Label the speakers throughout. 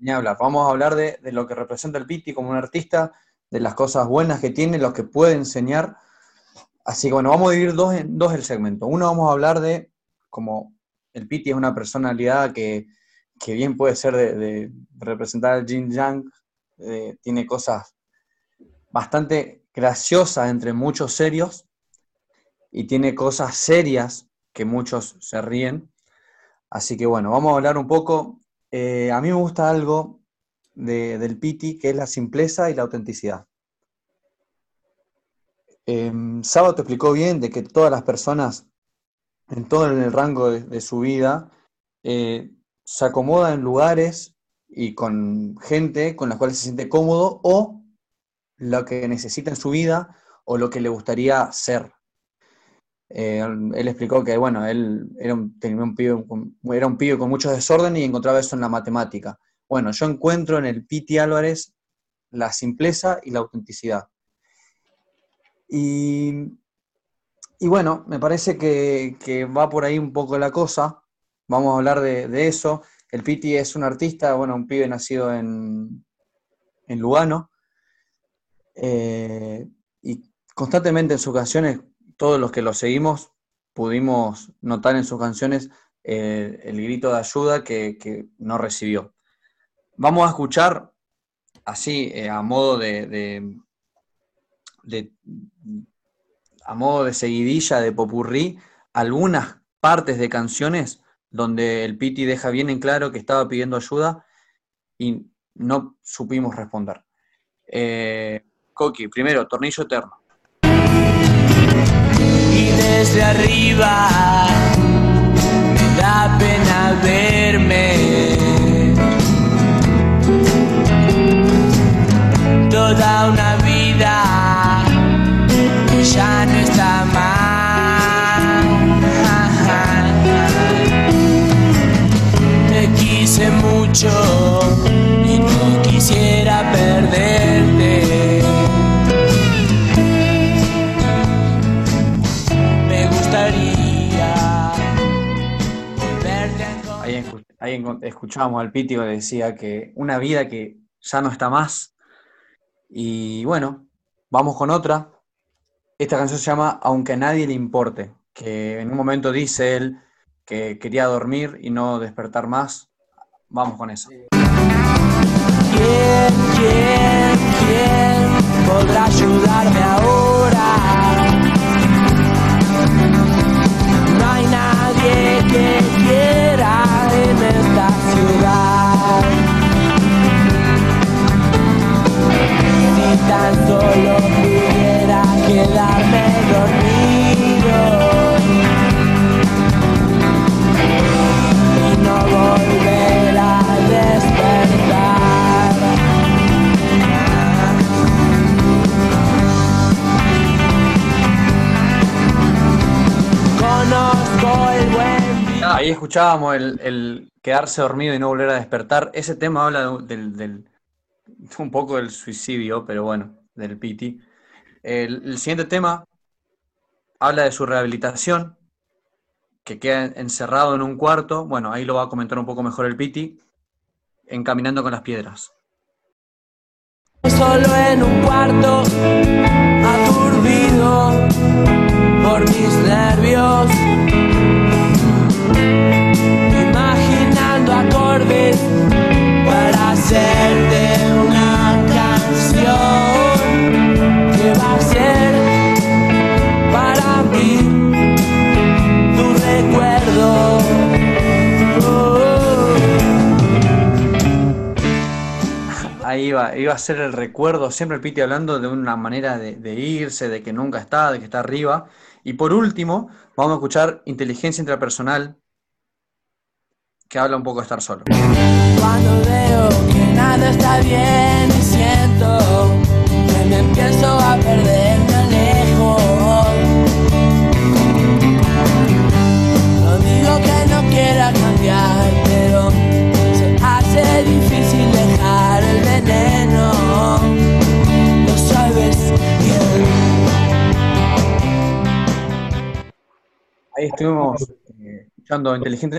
Speaker 1: Vamos a hablar de, lo que representa el Piti como un artista, de las cosas buenas que tiene, lo que puede enseñar. Así que bueno, vamos a dividir dos, en, dos el segmento. Uno vamos a hablar de como el Piti es una personalidad que, bien puede ser de, representar al Jin Yang, eh, tiene cosas bastante graciosas entre muchos serios y tiene cosas serias que muchos se ríen. Así que bueno, vamos a hablar un poco. Eh, a mí me gusta algo del Piti, que es la simpleza y la autenticidad. Eh, Sábado te explicó bien de que todas las personas, en todo el rango de, su vida, eh, se acomodan en lugares y con gente con la cual se siente cómodo o lo que necesita en su vida o lo que le gustaría ser. Eh, él explicó que, bueno, él era un, tenía pibe, era un con mucho desorden y encontraba eso en la matemática. Bueno, yo encuentro en el Piti Álvarez la simpleza y la autenticidad. Y, bueno, me parece que, va por ahí un poco la cosa. Vamos a hablar de, eso. El Piti es un artista, bueno, un pibe nacido en, en Lugano. Eh, y constantemente en sus canciones todos los que lo seguimos pudimos notar en sus canciones eh, el grito de ayuda que, no recibió. Vamos a escuchar así, eh, a modo de, a modo de seguidilla, de popurrí, algunas partes de canciones donde el Piti deja bien en claro que estaba pidiendo ayuda y no supimos responder. Eh, Coqui, primero, Tornillo Eterno
Speaker 2: desde arriba me da pena verme. Toda una vida ya no está más. Te quise mucho
Speaker 1: ahí escuchábamos al Piti que decía que una vida que ya no está más. Y bueno, vamos con otra. Esta canción se llama Aunque a nadie le importe, que en un momento dice él que quería dormir y no despertar más. Vamos con eso.
Speaker 2: ¿Quién, quién, quién podrá ayudarme ahora? Tan solo pudiera quedarme dormido y no volver a despertar. Conozco el buen
Speaker 1: ahí escuchábamos el, quedarse dormido y no volver a despertar. Ese tema habla del, un poco del suicidio, pero bueno, del Piti. El, siguiente tema habla de su rehabilitación, que queda encerrado en un cuarto. Bueno, ahí lo va a comentar un poco mejor el Piti, encaminando con las piedras.
Speaker 2: Solo en un cuarto, aturdido
Speaker 1: iba, a ser el recuerdo, siempre el Piti hablando de una manera de, de irse, de que nunca está, de que está arriba. Y por último, vamos a escuchar Inteligencia Intrapersonal, que habla un poco de estar solo.
Speaker 2: Cuando veo que nada está bien y siento que me empiezo a perder,
Speaker 1: estuvimos eh, escuchando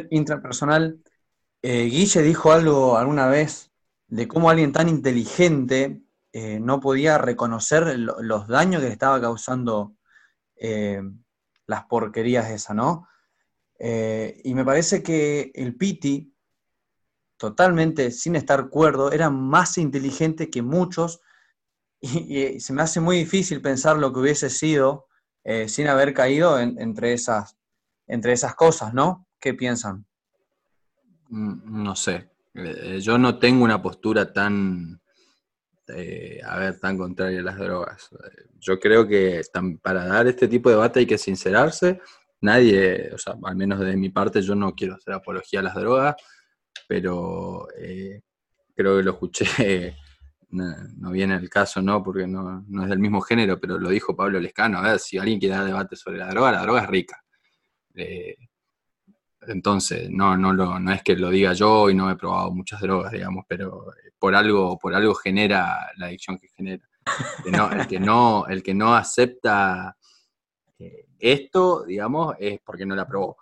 Speaker 1: Intrapersonal. Eh, Guille dijo algo alguna vez de cómo alguien tan inteligente eh, no podía reconocer los daños que le estaba causando eh, las porquerías esas, ¿no? Y me parece que el Piti, totalmente sin estar cuerdo, era más inteligente que muchos y, se me hace muy difícil pensar lo que hubiese sido sin haber caído entre, esas, entre esas cosas, ¿no? ¿Qué piensan?
Speaker 3: Mm, no sé, eh, yo no tengo una postura tan, eh, a ver, tan contraria a las drogas. Yo creo que para dar este tipo de debate hay que sincerarse. Nadie, o sea, al menos de mi parte, yo no quiero hacer apología a las drogas, pero eh, creo que lo escuché, no, viene el caso, ¿no? Porque no, es del mismo género, pero lo dijo Pablo Lescano. A ver, si alguien quiere dar debate sobre la droga, la droga es rica. Entonces, no, no, no es que lo diga yo y no he probado muchas drogas, digamos, pero eh, por algo, por algo genera la adicción que genera. el, que no, el que no acepta eh, esto, digamos, es porque no la probó.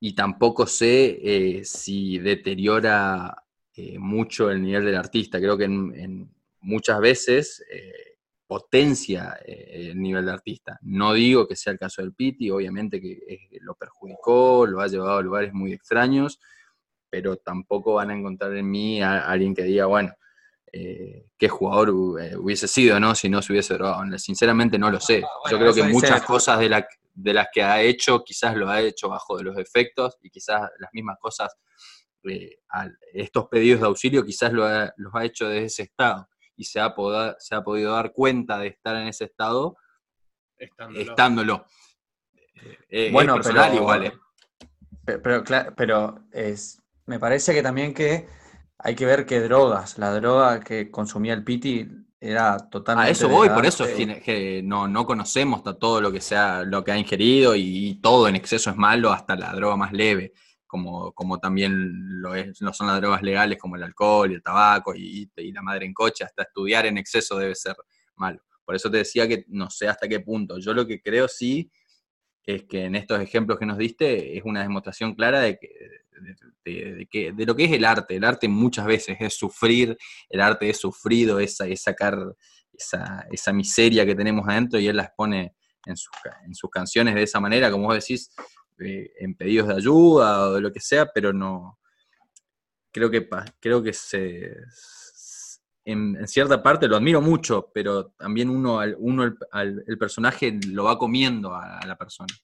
Speaker 3: Y tampoco sé eh, si deteriora mucho el nivel del artista. Creo que en, muchas veces potencia eh, el nivel de artista. No digo que sea el caso del Piti, obviamente que lo perjudicó, lo ha llevado a lugares muy extraños, pero tampoco van a encontrar en mí a, alguien que diga, bueno, eh, qué jugador eh, hubiese sido, ¿no? Si no se hubiese drogado. Sinceramente no lo sé. Ah, Yo creo que muchas cosas de, de las que ha hecho, quizás lo ha hecho bajo de los efectos y quizás las mismas cosas, estos pedidos de auxilio quizás lo los ha hecho desde ese estado y se ha, se ha podido dar cuenta de estar en ese estado estándolo.
Speaker 1: Eh, eh, bueno, pero, igual. ¿eh? Pero, pero, es, me parece que también que hay que ver que drogas, la droga que consumía el Piti era totalmente...
Speaker 3: A eso voy, por eso es que, no, no conocemos todo lo que, sea, lo que ha ingerido y todo en exceso es malo, hasta la droga más leve como, también lo, son las drogas legales como el alcohol y el tabaco y, la madre en coche, hasta estudiar en exceso debe ser malo. Por eso te decía que no sé hasta qué punto. Yo lo que creo sí es que en estos ejemplos que nos diste es una demostración clara de, que, de, lo que es el arte. El arte muchas veces es sufrir, el arte es sufrido, es, sacar esa, esa, miseria que tenemos adentro y él las pone en sus, en sus canciones de esa manera, como decís, en pedidos de ayuda o de lo que sea, pero no. Creo que, creo que se, en, cierta parte lo admiro mucho, pero también uno, uno el, personaje lo va comiendo a, la persona.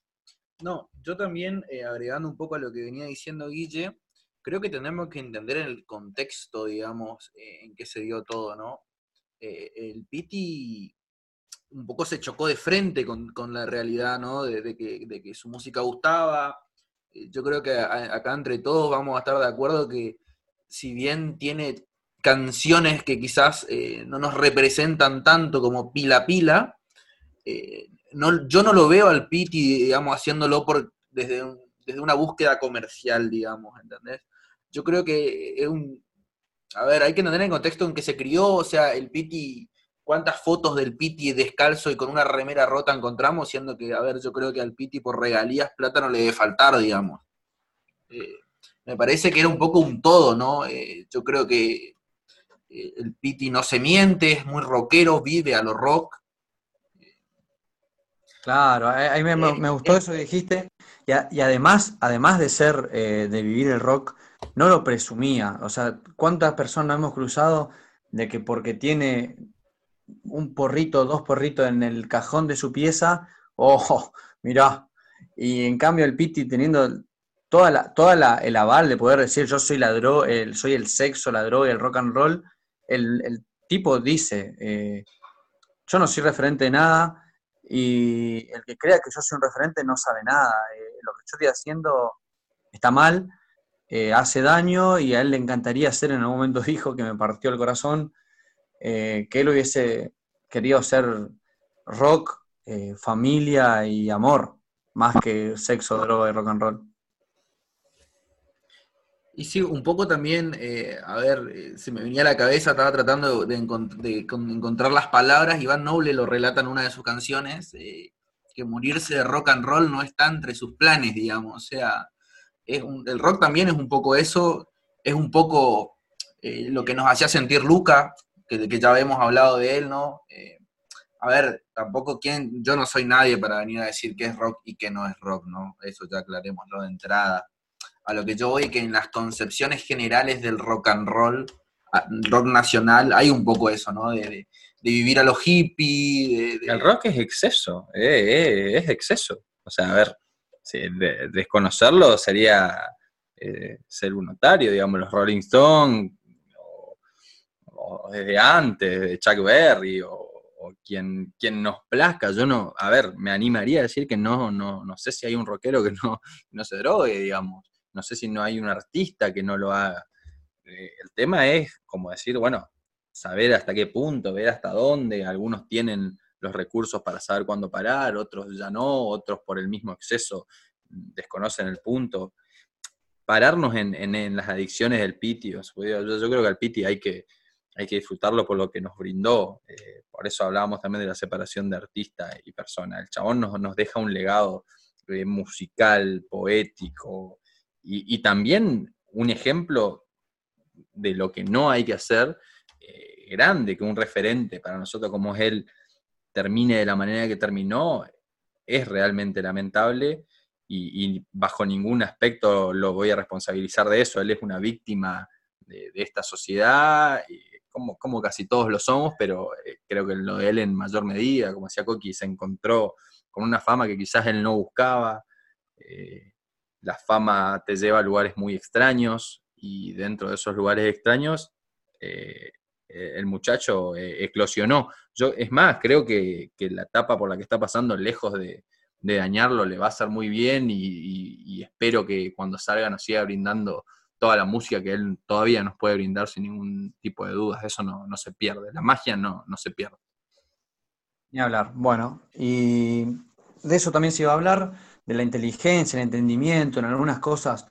Speaker 4: No, yo también, eh, agregando un poco a lo que venía diciendo Guille, creo que tenemos que entender el contexto, digamos, eh, en que se dio todo, ¿no? el Piti un poco se chocó de frente con, la realidad, ¿no? De, que, su música gustaba. Eh, yo creo que acá entre todos vamos a estar de acuerdo que si bien tiene canciones que quizás eh, no nos representan tanto como Pila Pila, eh, no, yo no lo veo al Piti, digamos, haciéndolo por, desde, desde una búsqueda comercial, digamos, ¿entendés? Yo creo que es un... A ver, hay que entender el contexto en que se crió, o sea, el Piti cuántas fotos del Piti descalzo y con una remera rota encontramos, siendo que, a ver, yo creo que al Piti por regalías plata no le debe faltar, digamos. Eh, me parece que era un poco un todo, ¿no? Eh, yo creo que eh, el Piti no se miente, es muy rockero, vive a lo rock.
Speaker 1: Claro, a mí me, gustó eso que dijiste. Y, y, además, además de ser, de vivir el rock, no lo presumía. O sea, ¿cuántas personas hemos cruzado de que porque tiene un porrito, dos porritos en el cajón de su pieza, oh, mirá. Y en cambio el Piti teniendo toda la, toda el aval de poder decir yo soy la el, soy el sexo, la droga, el rock and roll, el, tipo dice, eh, yo no soy referente de nada y el que crea que yo soy un referente no sabe nada. Eh, lo que yo estoy haciendo está mal, eh, hace daño y a él le encantaría ser, en algún momento dijo que me partió el corazón, eh, que él hubiese querido ser rock, eh, familia y amor, más que sexo, droga y rock and roll.
Speaker 4: Y sí, un poco también, eh, a ver, se me venía a la cabeza, estaba tratando de, encontrar las palabras, Iván Noble lo relata en una de sus canciones, que morirse de rock and roll no está entre sus planes, digamos, o sea, es el rock también es un poco eso, es un poco lo que nos hacía sentir Luca, que, ya habíamos hablado de él, ¿no? Eh, a ver, tampoco quién, yo no soy nadie para venir a decir qué es rock y qué no es rock, ¿no? Eso ya aclarémoslo de entrada. A lo que yo voy que en las concepciones generales del rock and roll, rock nacional, hay un poco eso, ¿no? De, vivir a los hippies.
Speaker 3: El rock es exceso, eh, es exceso. O sea, a ver, desconocerlo sería eh, ser un notario, digamos, los Rolling Stones, desde antes, de Chuck Berry, o, quien, nos plazca. Yo no, a ver, me animaría a decir que no, no, no sé si hay un rockero que no, no se drogue, digamos. No sé si no hay un artista que no lo haga. Eh, el tema es como decir, bueno, saber hasta qué punto, ver hasta dónde. Algunos tienen los recursos para saber cuándo parar, otros ya no, otros por el mismo exceso desconocen el punto. Pararnos en, las adicciones del piti, yo, creo que al piti hay que, hay que disfrutarlo por lo que nos brindó. Eh, por eso hablábamos también de la separación de artista y persona. El chabón nos, nos deja un legado eh, musical, poético y, también un ejemplo de lo que no hay que hacer eh, grande, que un referente para nosotros como es él termine de la manera que terminó, es realmente lamentable y, bajo ningún aspecto lo voy a responsabilizar de eso. Él es una víctima de, esta sociedad, como, casi todos lo somos, pero eh, creo que lo de él en mayor medida, como decía Coqui, se encontró con una fama que quizás él no buscaba. Eh, la fama te lleva a lugares muy extraños y dentro de esos lugares extraños eh, el muchacho eclosionó. Yo, es más, creo que, la etapa por la que está pasando, lejos de, de dañarlo le va a hacer muy bien y, espero que cuando salga nos siga brindando toda la música que él todavía nos puede brindar sin ningún tipo de dudas. Eso no, se pierde, la magia no, no se pierde.
Speaker 1: Ni hablar. Bueno, y de eso también se iba a hablar, de la inteligencia, el entendimiento, en algunas cosas.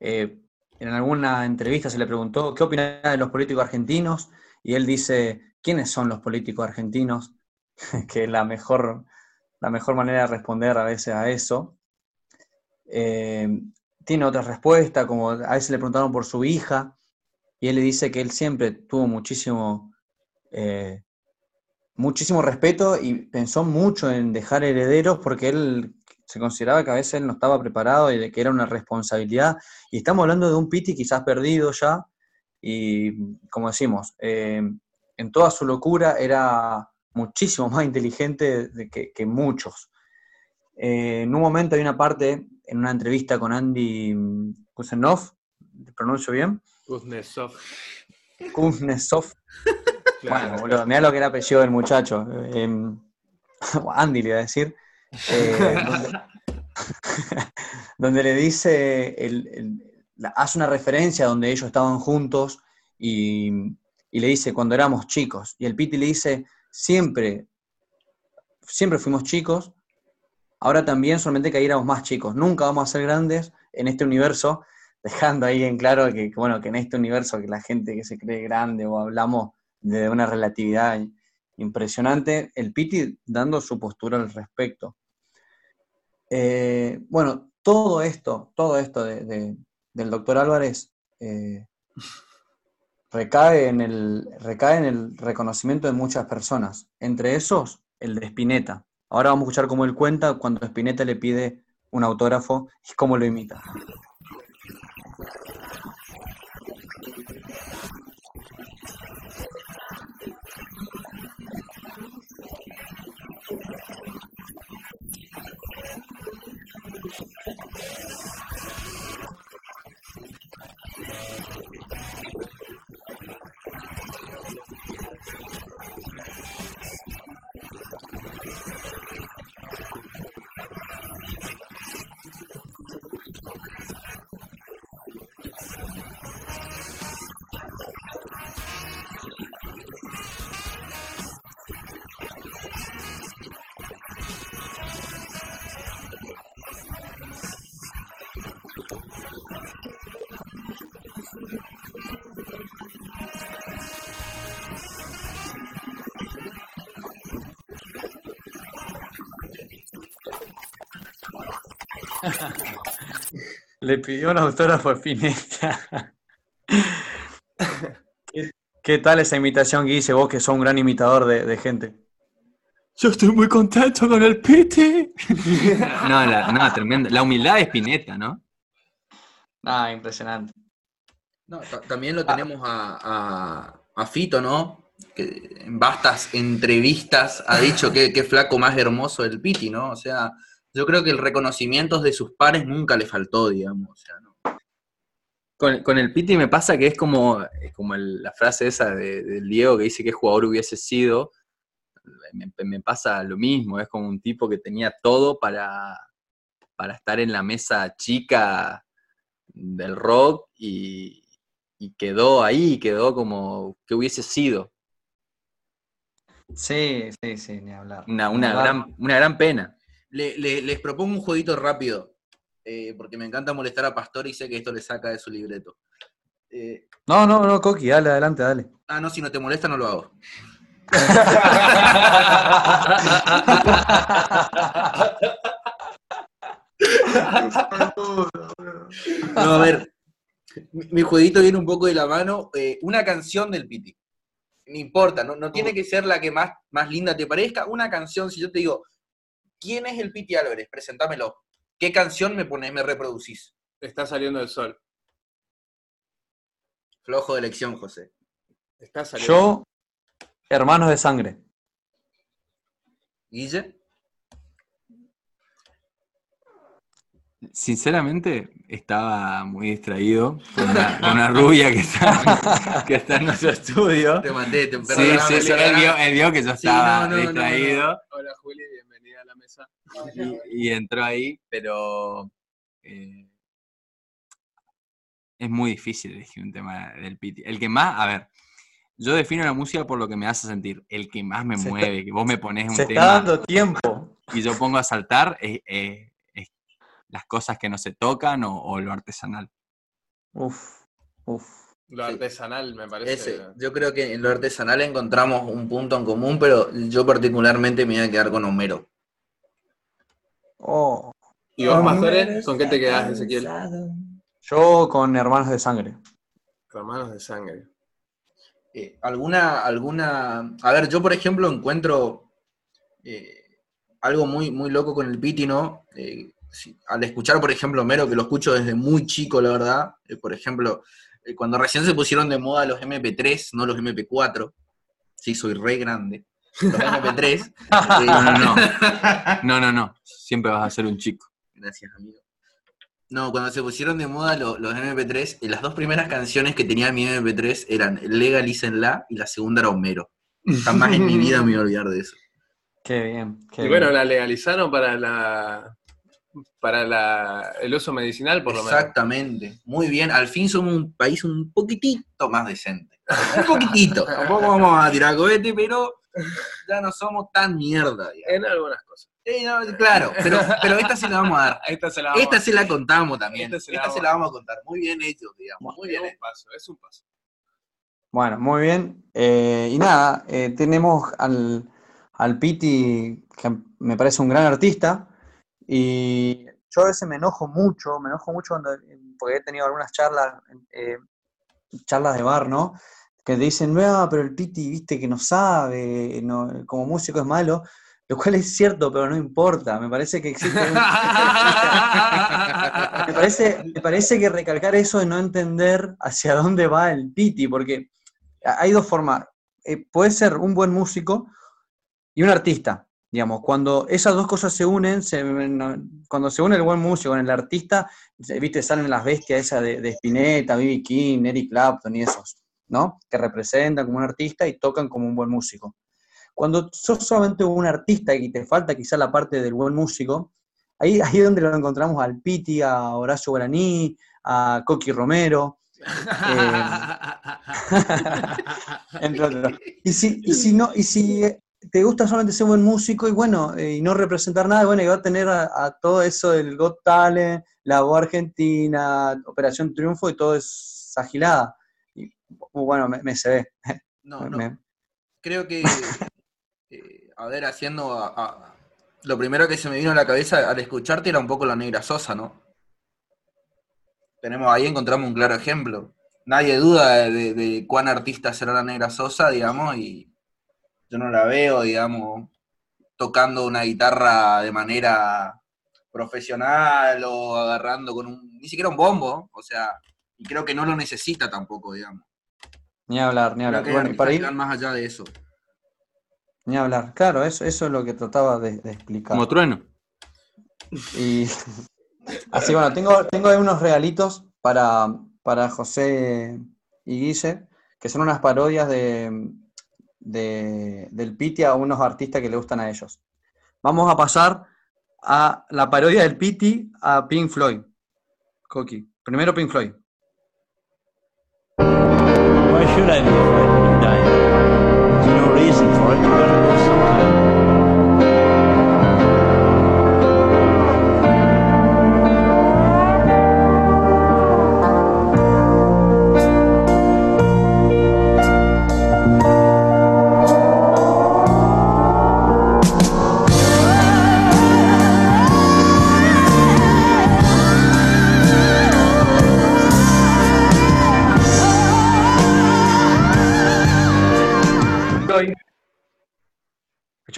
Speaker 1: Eh, en alguna entrevista se le preguntó, ¿qué opina de los políticos argentinos? Y él dice, ¿quiénes son los políticos argentinos? que la mejor la mejor manera de responder a veces a eso. Eh, tiene otra respuesta, como a veces le preguntaron por su hija, y él le dice que él siempre tuvo muchísimo, eh, muchísimo respeto y pensó mucho en dejar herederos porque él se consideraba que a veces él no estaba preparado y de que era una responsabilidad. Y estamos hablando de un Piti quizás perdido ya, y como decimos, eh, en toda su locura era muchísimo más inteligente que, muchos. Eh, en un momento hay una parte, en una entrevista con Andy Kuznetsov, ¿pronuncio bien?
Speaker 5: Kuznetsov.
Speaker 1: Kuznetsov. Bueno, boludo, mirá lo que era apellido del muchacho. Em, Andy le iba a decir. Eh, donde, le dice, hace una referencia donde ellos estaban juntos y, y, le dice cuando éramos chicos. Y el Piti le dice, siempre, siempre fuimos chicos, ahora también solamente que ahí éramos más chicos. Nunca vamos a ser grandes en este universo, dejando ahí en claro que, bueno, que en este universo que la gente que se cree grande o hablamos de una relatividad impresionante, el Piti dando su postura al respecto. Eh, bueno, todo esto, todo esto del doctor Álvarez eh, recae en, el, recae en el reconocimiento de muchas personas, entre esos el de Spinetta. Ahora vamos a escuchar cómo él cuenta cuando Spinetta le pide un autógrafo y cómo lo imita. Le pidió un autógrafo a Spinetta. ¿Qué tal esa imitación, Guille? Vos que sos un gran imitador de, de gente.
Speaker 3: Yo estoy muy contento con el Piti. no, la, no, tremendo. La humildad de Spinetta, ¿no?
Speaker 1: Ah, impresionante.
Speaker 4: No, ta- también lo tenemos a, a- a Fito, ¿no? Que en vastas entrevistas ha dicho que qué flaco más hermoso el Piti, ¿no? O sea, yo creo que el reconocimiento de sus pares nunca le faltó, digamos. O sea, ¿no?
Speaker 3: Con, con el Piti me pasa que es como, es como el- la frase esa de- del Diego que dice que jugador hubiese sido. Me, me pasa lo mismo, es como un tipo que tenía todo para, para estar en la mesa chica del rock y, y quedó ahí, quedó como que hubiese sido.
Speaker 1: Sí, sí, sí, ni hablar.
Speaker 3: Una, una,
Speaker 1: hablar.
Speaker 3: gran, una gran pena.
Speaker 4: Le- le- les propongo un jueguito rápido, eh, porque me encanta molestar a Pastor y sé que esto le saca de su libreto. Eh,
Speaker 1: No, no, no, Coqui, dale, adelante, dale.
Speaker 4: ah, no, si no te molesta, no lo hago. No, a ver, mi, jueguito viene un poco de la mano. eh, una canción del Piti. No importa, no, no tiene que ser la que más, más linda te parezca. Una canción, si yo te digo, ¿quién es el Piti Álvarez? Presentámelo. ¿Qué canción me pones, me reproducís?
Speaker 5: Está saliendo el sol.
Speaker 4: Flojo de elección, José.
Speaker 5: Está saliendo.
Speaker 1: Yo, hermanos de sangre.
Speaker 4: Guille.
Speaker 3: Sinceramente, estaba muy distraído con una, con una rubia que está, que está en nuestro estudio.
Speaker 4: Te mandé, te
Speaker 3: Sí, sí, sí, él vio, él vio que yo
Speaker 4: Sí,
Speaker 3: estaba
Speaker 4: no, no, no,
Speaker 3: distraído
Speaker 5: Hola Juli, bienvenida a la mesa.
Speaker 3: Y, y entró ahí, pero eh, es muy difícil elegir un tema del Piti. El que más, a ver, yo defino la música por lo que me hace sentir. El que más me
Speaker 1: Se está-
Speaker 3: mueve, que vos me pones un
Speaker 1: Se está
Speaker 3: tema
Speaker 1: dando tiempo.
Speaker 3: y yo pongo a saltar, es las cosas que no se tocan o, o lo artesanal.
Speaker 1: Uf, uf.
Speaker 5: Lo
Speaker 4: Sí.
Speaker 5: artesanal me parece.
Speaker 4: Ese, yo creo que en lo artesanal encontramos un punto en común, pero yo particularmente me voy a quedar con Homero.
Speaker 1: Oh.
Speaker 5: ¿Y vos, Pastore, con qué te quedás, Ezequiel?
Speaker 1: Yo con hermanos de sangre.
Speaker 5: Con manos de sangre.
Speaker 4: Eh, alguna, alguna. A ver, yo por ejemplo encuentro eh, algo muy, muy loco con el Piti, ¿no? Eh, al escuchar, por ejemplo, Homero, que lo escucho desde muy chico, la verdad. eh, por ejemplo, eh, cuando recién se pusieron de moda los MP3, no los MP4. Sí, soy re grande. Los MP3. eh,
Speaker 3: No, no, no. No, no, no. Siempre vas a ser un chico.
Speaker 4: Gracias, amigo. No, cuando se pusieron de moda lo- los MP3, eh, las dos primeras canciones que tenía mi MP3 eran Legalícenla y la segunda era Homero. Jamás en mi vida me voy a olvidar de eso.
Speaker 1: Qué bien. Qué
Speaker 5: Y bueno,
Speaker 1: bien.
Speaker 5: la legalizaron para la para la, el uso medicinal, por lo menos.
Speaker 4: Exactamente. Muy bien. Al fin somos un país un poquitito más decente. Un poquitito. Tampoco vamos a tirar cohete, pero ya no somos tan mierda. digamos.
Speaker 5: En algunas cosas.
Speaker 4: Sí, no, claro, pero, pero esta se la vamos a dar.
Speaker 5: Esta se la
Speaker 4: Esta se la contamos también.
Speaker 5: Esta se la
Speaker 4: se
Speaker 5: vamos-
Speaker 4: la vamos a contar. Muy bien hecho, digamos. Muy bien
Speaker 5: es un paso, es un paso.
Speaker 1: Bueno, muy bien. Eh, y nada, eh, tenemos al, al Piti, que me parece un gran artista. Y yo a veces me enojo mucho, me enojo mucho cuando, porque he tenido algunas charlas, eh, charlas de bar, ¿no? Que dicen, no, pero el Piti, viste, que no sabe, como músico es malo. Lo cual es cierto, pero no importa. Me parece que existe me parece, me parece que recalcar eso de no entender hacia dónde va el Piti, porque hay dos formas. Eh, puede ser un buen músico y un artista. Digamos, cuando esas dos cosas se unen, se- cuando se une el buen músico con el artista, viste, salen las bestias esas de, de Spinetta, B.B. King, Eric Clapton y esos, ¿no? Que representan como un artista y tocan como un buen músico. Cuando sos solamente un artista y te falta quizá la parte del buen músico, ahí, ahí es donde lo encontramos al Piti, a Horacio Guaraní, a Coqui Romero, eh, entre otros. Y si, y si no, y si te gusta solamente ser buen músico y bueno, eh, y no representar nada, bueno, y va a tener a, a todo eso del Got Talent, la voz argentina, Operación Triunfo y todo esa gilada. Y bueno, me, me se ve.
Speaker 4: No, no.
Speaker 1: Me-
Speaker 4: creo que, eh, a ver, haciendo, a- a- lo primero que se me vino a la cabeza al escucharte era un poco la negra Sosa, ¿no? Tenemos ahí, encontramos un claro ejemplo. nadie duda de, de- de cuán artista será la Negra Sosa, digamos, y yo no la veo, digamos, tocando una guitarra de manera profesional o agarrando con un, ni siquiera un bombo, o sea, y creo que no lo necesita tampoco, digamos.
Speaker 1: Ni hablar, ni
Speaker 4: Creo
Speaker 1: hablar.
Speaker 4: que
Speaker 1: Bueno, para ir,
Speaker 4: más allá de eso.
Speaker 1: ni hablar. Claro, eso, eso es lo que trataba de, de explicar.
Speaker 3: Como trueno.
Speaker 1: Y así, bueno, tengo, tengo ahí unos regalitos para, para José y Guille, que son unas parodias de, de- del Piti a unos artistas que le gustan a ellos. Vamos a pasar a la parodia del Piti a Pink Floyd. Coqui. Primero Pink Floyd.
Speaker 6: Why should I be afraid of dying? There's no reason for it.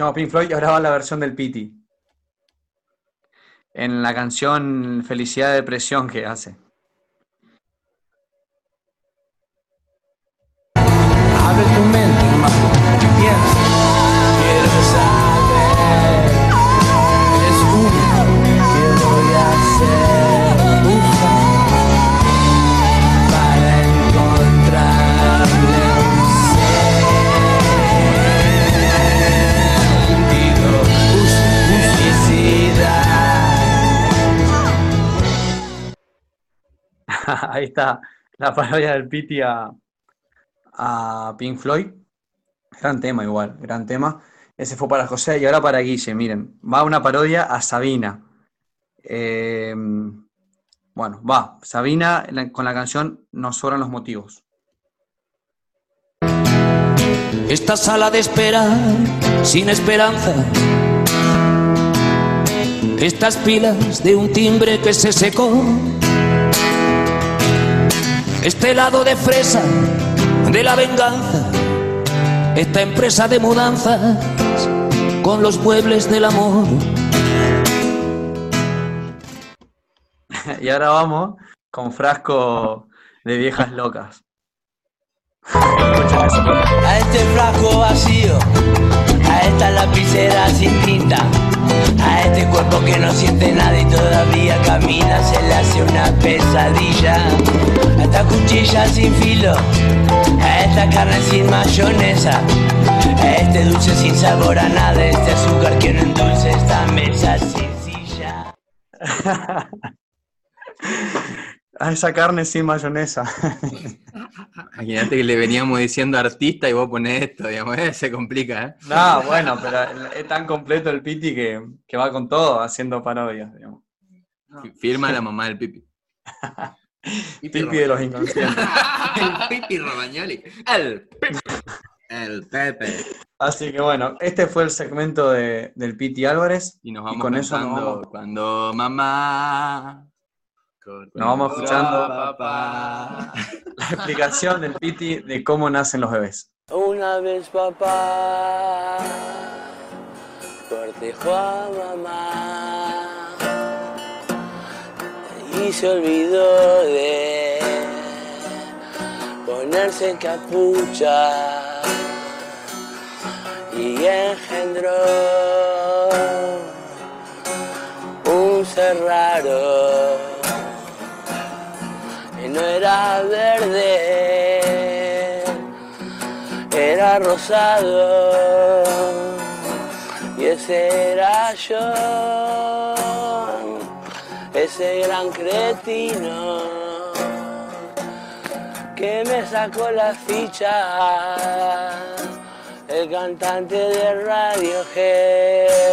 Speaker 1: Escuchamos Pink Floyd y ahora la versión del Piti. En la canción Felicidad Depresión que hace. Ahí está la parodia del Piti a, a Pink Floyd. Gran tema igual, gran tema. Ese fue para José y ahora para Guille. Miren, va una parodia a Sabina. Eh, bueno, va. Sabina con la canción Nos sobran los motivos.
Speaker 2: Esta sala de espera sin esperanza. Estas pilas de un timbre que se secó. Este lado de fresa de la venganza. Esta empresa de mudanzas con los muebles del amor.
Speaker 1: Y ahora vamos con frasco de viejas locas.
Speaker 2: A este frasco vacío, a esta lapicera sin tinta, a este cuerpo que no siente nada y todavía camina, se le hace una pesadilla. A esta cuchilla sin filo, a esta carne sin mayonesa, a este dulce sin sabor a nada, este azúcar que no endulce esta mesa sin silla.
Speaker 1: A esa carne sin mayonesa.
Speaker 3: Imagínate que le veníamos diciendo artista y vos ponés esto, digamos, eh, se complica, ¿eh?
Speaker 1: No, bueno, pero es tan completo el Piti que, que va con todo haciendo parodias, digamos.
Speaker 3: Firma la mamá del Pipi.
Speaker 1: Pipi de los inconscientes.
Speaker 3: el Pipi Romagnoli. El Pipi. El Pepe.
Speaker 1: Así que bueno, este fue el segmento de, del Piti Álvarez.
Speaker 3: Y nos
Speaker 1: Y
Speaker 3: vamos
Speaker 1: eso nos vamos-
Speaker 3: cuando mamá.
Speaker 1: Nos vamos escuchando.
Speaker 3: Papá.
Speaker 1: La explicación del Piti de cómo nacen los bebés.
Speaker 2: Una vez papá cortejó a mamá y se olvidó de ponerse capucha y engendró un ser no era verde era rosado y ese era yo, ese gran cretino que me sacó la ficha, el cantante de Radiohead.